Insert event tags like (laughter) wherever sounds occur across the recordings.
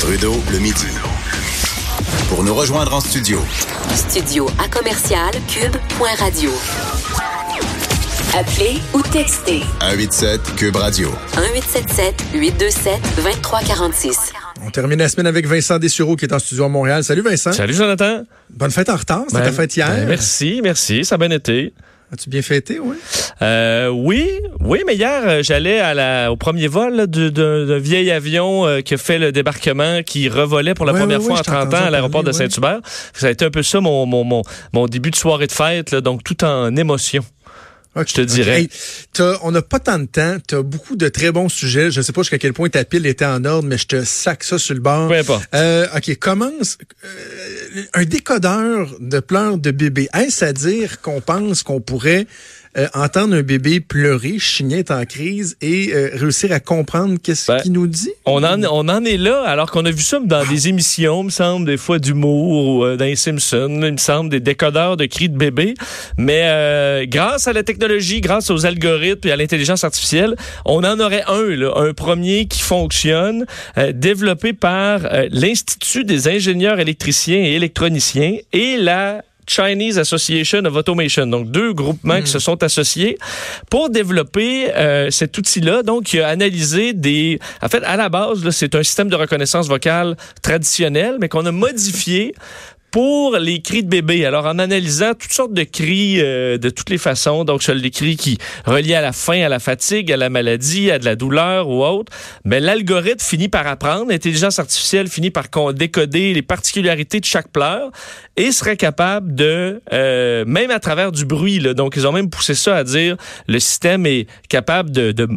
Trudeau, le midi. Pour nous rejoindre en studio. Studio à commercial cube.radio. Appelez ou textez 187 Cube Radio. 1877 827 2346. On termine la semaine avec Vincent Dessureau qui est en studio à Montréal. Salut Vincent. Salut Jonathan. Bonne fête en retard. C'était Ben, ta fête hier. ben, merci, merci. Ça a bien été. As-tu bien fêté, oui? Euh, oui, oui, mais hier, euh, j'allais à la, au premier vol d'un vieil avion euh, qui a fait le débarquement, qui revolait pour la Ouais, première ouais, fois ouais, en je t'ai 30 ans à l'aéroport de. Saint-Hubert. Ça a été un peu ça mon, mon, mon, mon début de soirée de fête, là, donc tout en émotion. Ok, Je te dirais. Hey, on n'a pas tant de temps. Tu as beaucoup de très bons sujets. Je ne sais pas jusqu'à quel point ta pile était en ordre, mais je te sac ça sur le bord. Peu importe. Euh, OK, commence. euh, un décodeur de pleurs de bébé. Est-ce à dire qu'on pense qu'on pourrait euh, entendre un bébé pleurer, chigner, être en crise et euh, réussir à comprendre qu'est-ce Ben, qu'il nous dit? On en, on en est là, alors qu'on a vu ça dans des émissions, me semble, des fois d'humour, ou euh, dans les Simpsons, il me semble, des décodeurs de cris de bébé. Mais euh, grâce à la technologie, grâce aux algorithmes et à l'intelligence artificielle, on en aurait un, là, un premier qui fonctionne, développé par l'Institut des ingénieurs électriciens et électroniciens et la Chinese Association of Automation, donc deux groupements qui se sont associés pour développer euh, cet outil-là. Donc, il a analysé des... En fait, à la base, c'est un système de reconnaissance vocale traditionnel, mais qu'on a modifié pour les cris de bébé. Alors, en analysant toutes sortes de cris euh, de toutes les façons, donc sur les cris qui relient à la faim, à la fatigue, à la maladie, à de la douleur ou autre, mais l'algorithme finit par apprendre, l'intelligence artificielle finit par décoder les particularités de chaque pleur et serait capable de, euh, même à travers du bruit, là, donc ils ont même poussé ça à dire, le système est capable de, de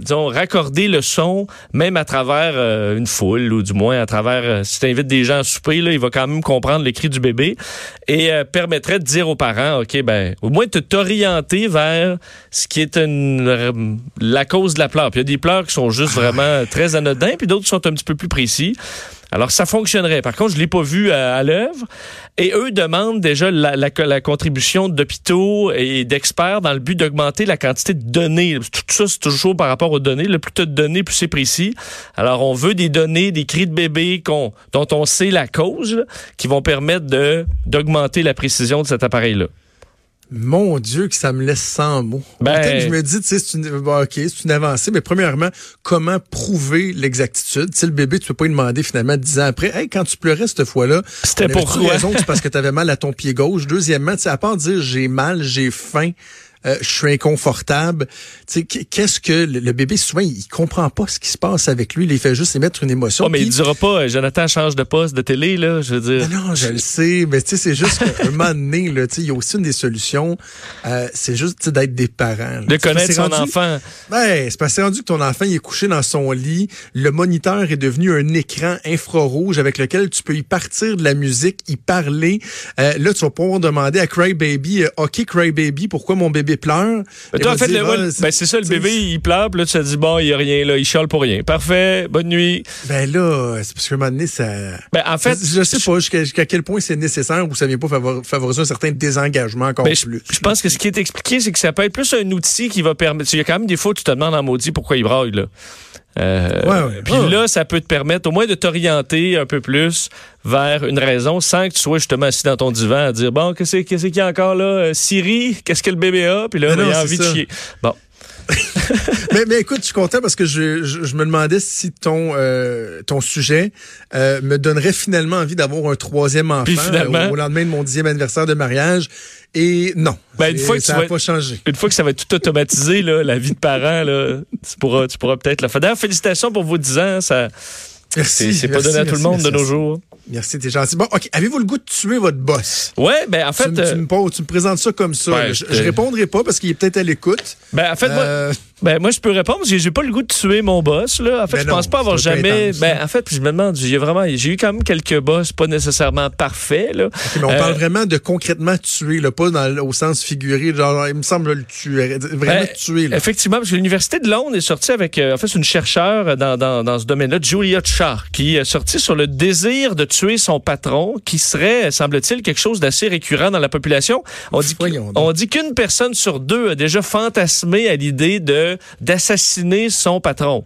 disons, raccorder le son, même à travers euh, une foule, ou du moins à travers, euh, si tu invites des gens à souper, là, il va quand même comprendre le cri du bébé et euh, permettrait de dire aux parents, OK, ben, au moins de t'orienter vers ce qui est une, la cause de la pleure. Puis il y a des pleurs qui sont juste vraiment très anodins, puis d'autres qui sont un petit peu plus précis. Alors, ça fonctionnerait. Par contre, je l'ai pas vu à, à l'œuvre. Et eux demandent déjà la, contribution d'hôpitaux et d'experts dans le but d'augmenter la quantité de données. Tout ça, c'est toujours par rapport aux données. Le plus tu de données, plus c'est précis. Alors, on veut des données, des cris de bébé qu'on, dont on sait la cause, qui vont permettre d'augmenter la précision de cet appareil-là. Mon Dieu, que ça me laisse sans mots. Ben- Peut-être que je me dis, tu sais, c'est une, bon, ok, c'est une avancée, mais premièrement, comment prouver l'exactitude? Tu sais, le bébé, tu peux pas lui demander finalement dix ans après, hey, quand tu pleurais cette fois-là, C'était pourquoi? raison c'est parce que tu avais mal à ton pied gauche? Deuxièmement, tu sais, à part dire j'ai mal, j'ai faim, euh, je suis inconfortable. Tu sais, qu- qu'est-ce que le, le bébé souvent il comprend pas ce qui se passe avec lui, il fait juste émettre une émotion. Oh, mais Puis- il dira pas, euh, Jonathan change de poste de télé, là. Je veux dire. non, non, je le sais, mais tu sais, c'est juste qu'à un moment donné, là, tu sais, il y a aussi une des solutions, euh, c'est juste tu sais, d'être des parents. là. De connaître son rendu- enfant. Ben, c'est parce que rendu que ton enfant il est couché dans son lit, le moniteur est devenu un écran infrarouge avec lequel tu peux y partir de la musique, y parler. Euh, là, tu vas pouvoir demander à Cry Baby, euh, OK Cry Baby, pourquoi mon bébé pleure Mais toi, en fait, le, Ah, ben, c'est ça, le bébé, il pleure, puis là, tu te dis, bon, il y a rien, là, il chiale pour rien. Parfait, bonne nuit. Ben là, c'est parce qu'à un moment donné, ça. Ben, en fait, je sais pas jusqu'à quel point c'est nécessaire ou ça vient pas favor- favoriser un certain désengagement encore Ben, je, plus. je pense que ce qui est expliqué, c'est que ça peut être plus un outil qui va permettre. Il y a quand même des fois où tu te demandes en maudit pourquoi il braille, là. Euh, Ouais, ouais. Puis Ah. là, ça peut te permettre au moins de t'orienter un peu plus vers une raison sans que tu sois justement assis dans ton divan à dire bon, qu'est-ce qu'il y a encore là? Euh, Siri, qu'est-ce que le bébé a? Puis là, il a envie de chier. Bon. (laughs) mais, mais écoute, je suis content parce que je, je, je me demandais si ton euh, ton sujet euh, me donnerait finalement envie d'avoir un troisième enfant euh, au lendemain de mon dixième anniversaire de mariage. Et non, Ben, une fois que ça n'a pas changé. Une fois que ça va être tout automatisé, là, la vie de parent, là, tu pourras, tu pourras peut-être le faire. D'ailleurs, félicitations pour vos 10 ans. Ça, Merci. c'est pas merci, donné à tout le merci, monde de nos jours. Merci, t'es gentil. Bon, OK. Avez-vous le goût de tuer votre boss? Ouais, ben, en fait, tu, me- tu euh, me poses- tu me présentes ça comme ça. Ouais, là. je, je- répondrai pas parce qu'il est peut-être à l'écoute. ben, en fait, moi, Euh, Ben, moi, je peux répondre. J'ai pas le goût de tuer mon boss, là. En fait, Ben je non, pense pas avoir jamais. intense, Ben, hein. en fait, puis je me demande, j'ai vraiment, j'ai eu quand même quelques boss pas nécessairement parfaits, là. Mais on Euh, parle vraiment de concrètement tuer, là, pas dans, au sens figuré. Genre, il me semble le tuer. Vraiment Ben, tuer. Là. Effectivement, parce que l'Université de Londres est sortie avec, euh, en fait, une chercheure dans, dans, dans ce domaine-là, Julia Qui est sortie sur le désir de tuer son patron, qui serait, semble-t-il, quelque chose d'assez récurrent dans la population. On dit, on qu'une personne sur deux a déjà fantasmé à l'idée de de d'assassiner son patron.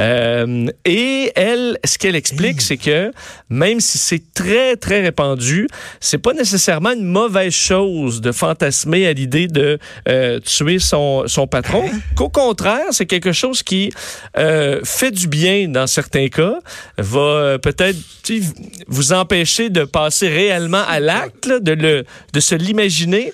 Euh, et elle, ce qu'elle explique, c'est que même si c'est très très répandu, c'est pas nécessairement une mauvaise chose de fantasmer à l'idée de euh, tuer son son patron. Qu'au contraire, c'est quelque chose qui euh, fait du bien dans certains cas, va euh, peut-être vous empêcher de passer réellement à l'acte, de de se l'imaginer.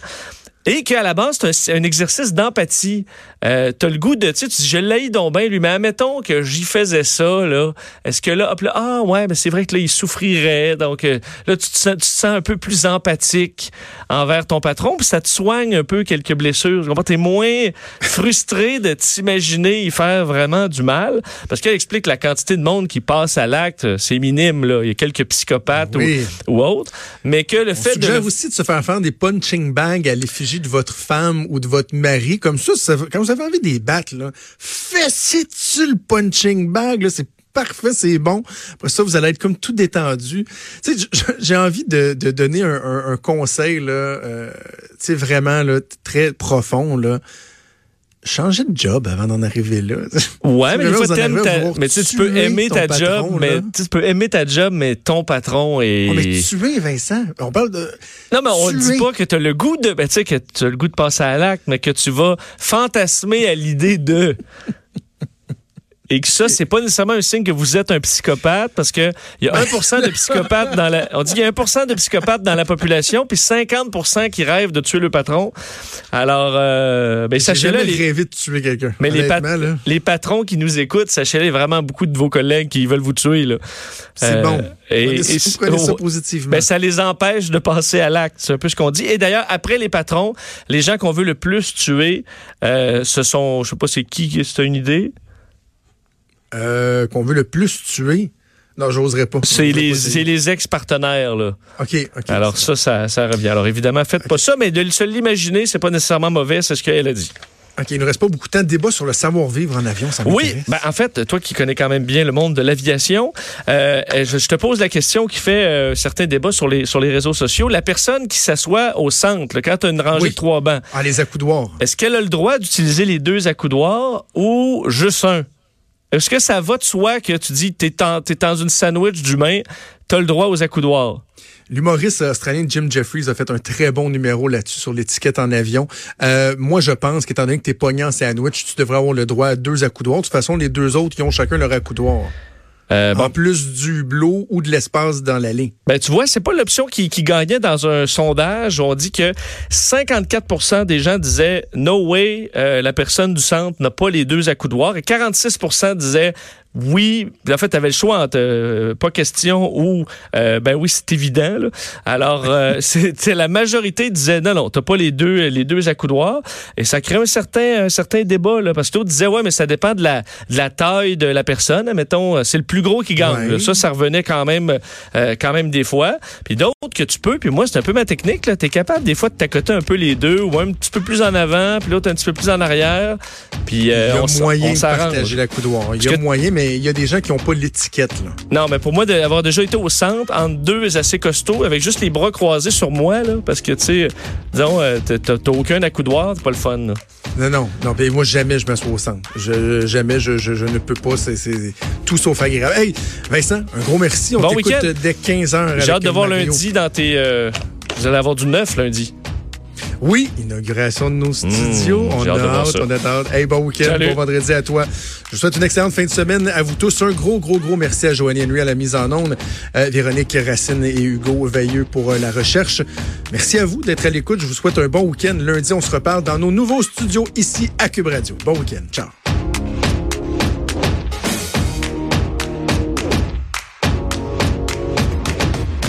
Et qu'à la base, c'est un, exercice d'empathie. Euh, t'as le goût de, tu sais, tu dis, je l'ai donc bien, lui, mais admettons que j'y faisais ça, là. Est-ce que là, hop là, ah ouais, mais c'est vrai que là, il souffrirait. Donc euh, là, tu te, sens, tu te sens un peu plus empathique envers ton patron, puis ça te soigne un peu quelques blessures. Tu? T'es moins frustré de t'imaginer y faire vraiment du mal. Parce qu'elle explique la quantité de monde qui passe à l'acte, c'est minime, là. Il y a quelques psychopathes Oui. ou, ou autres. Mais que le On fait de. suggère aussi de se faire faire des punching bags à l'effigie de votre femme ou de votre mari. Comme ça, quand vous avez envie de les battre, là, fessez-tu le punching bag, là, c'est parfait, c'est bon. Après ça, vous allez être comme tout détendu. J'ai envie de, donner un, conseil, là, euh, tu vraiment, là, très profond, là. Changez de job avant d'en arriver là. Ouais, (laughs) mais fois, ta- mais tu sais, tu peux aimer ta patron, job, mais là. tu peux aimer ta job, mais ton patron est. Oh, mais tuer Vincent, on parle de... non, mais on tuer. dit pas que tu as le goût de, ben, tu sais, que tu as le goût de passer à l'acte, mais que tu vas fantasmer à l'idée de. Et que ça, c'est pas nécessairement un signe que vous êtes un psychopathe, parce que il y a 1% de psychopathes dans la, on dit qu'il y a 1% de psychopathes dans la population, puis 50% qui rêvent de tuer le patron. Alors, euh, ben, sachez-le, les, rêvé de tuer quelqu'un. Mais les, pat- patrons qui nous écoutent, sachez-le, il y a vraiment beaucoup de vos collègues qui veulent vous tuer. là. C'est Euh, bon. et- Prenez- et- vous prenez ça positivement. Ben, ça les empêche de passer à l'acte. C'est un peu ce qu'on dit. Et d'ailleurs, après les patrons, les gens qu'on veut le plus tuer, euh, ce sont, je sais pas c'est qui, c'est une idée? Euh, qu'on veut le plus tuer? Non, j'oserais pas. C'est les, les ex-partenaires, là. OK, OK. Alors ça, ça, ça revient. Alors évidemment, faites pas ça, mais de se l'imaginer, c'est pas nécessairement mauvais, c'est ce qu'elle a dit. OK, il nous reste pas beaucoup de temps de débat sur le savoir-vivre en avion. Ça Oui, ben, en fait, toi qui connais quand même bien le monde de l'aviation, euh, je, je te pose la question qui fait euh, certains débats sur les, sur les réseaux sociaux. La personne qui s'assoit au centre, là, quand tu as une rangée Oui. de trois bancs, Ah, les accoudoirs. est-ce qu'elle a le droit d'utiliser les deux accoudoirs ou juste un? Est-ce que ça va de soi que tu dis t'es en- t'es dans une sandwich d'humain, t'as le droit aux accoudoirs? L'humoriste australien Jim Jeffries a fait un très bon numéro là-dessus sur l'étiquette en avion. Euh, moi, je pense qu'étant donné que t'es pogné en sandwich, tu devrais avoir le droit à deux accoudoirs. De toute façon, les deux autres, ils ont chacun leur accoudoir. Euh, bon, En plus du hublot ou de l'espace dans l'allée. Ben, tu vois, c'est pas l'option qui, qui gagnait dans un sondage. On dit que 54% des gens disaient No way, euh, la personne du centre n'a pas les deux accoudoirs. Et 46 disaient oui. En fait, tu avais le choix entre euh, pas question ou euh, ben oui, c'est évident. là. Alors, euh, (laughs) c'est la majorité disait non, non, t'as pas les deux, les deux accoudoirs. Et ça crée un certain, un certain débat, là, parce que d'autres disaient ouais, mais ça dépend de la, de la taille de la personne. Mettons, c'est le plus gros qui gagne. Ouais. là. Ça, ça revenait quand même, euh, quand même des fois. Puis d'autres que tu peux, puis moi, c'est un peu ma technique. Tu es capable des fois de t'accoter un peu les deux, ou un petit peu plus en avant, puis l'autre un petit peu plus en arrière. Puis euh, il y a on, moyen on de partager l'accoudoir. Il y a moyen, mais il y a des gens qui n'ont pas l'étiquette. Non, mais pour moi, d'avoir déjà été au centre, entre deux assez costauds, avec juste les bras croisés sur moi, là, parce que, tu sais, disons, euh, t'as- aucun accoudoir, c'est pas le fun. là. Non, non, non. ben, moi, jamais je m'assois au centre. Je, jamais, je, je, je ne peux pas. C'est tout sauf agréable. Hey, Vincent, un gros merci. On Bon t'écoute dès 15 heures. J'ai hâte de voir lundi dans tes... euh, vous allez avoir du neuf lundi. Oui, inauguration de nos studios. Mmh, on a hâte on a hâte. Hey, bon week-end, Salut. bon vendredi à toi. Je vous souhaite une excellente fin de semaine à vous tous. Un gros, gros, gros merci à Joanne Henry à la mise en onde, euh, Véronique Racine et Hugo Veilleux pour euh, la recherche. Merci à vous d'être à l'écoute. Je vous souhaite un bon week-end. Lundi, on se reparle dans nos nouveaux studios ici à Cube Radio. Bon week-end. Ciao.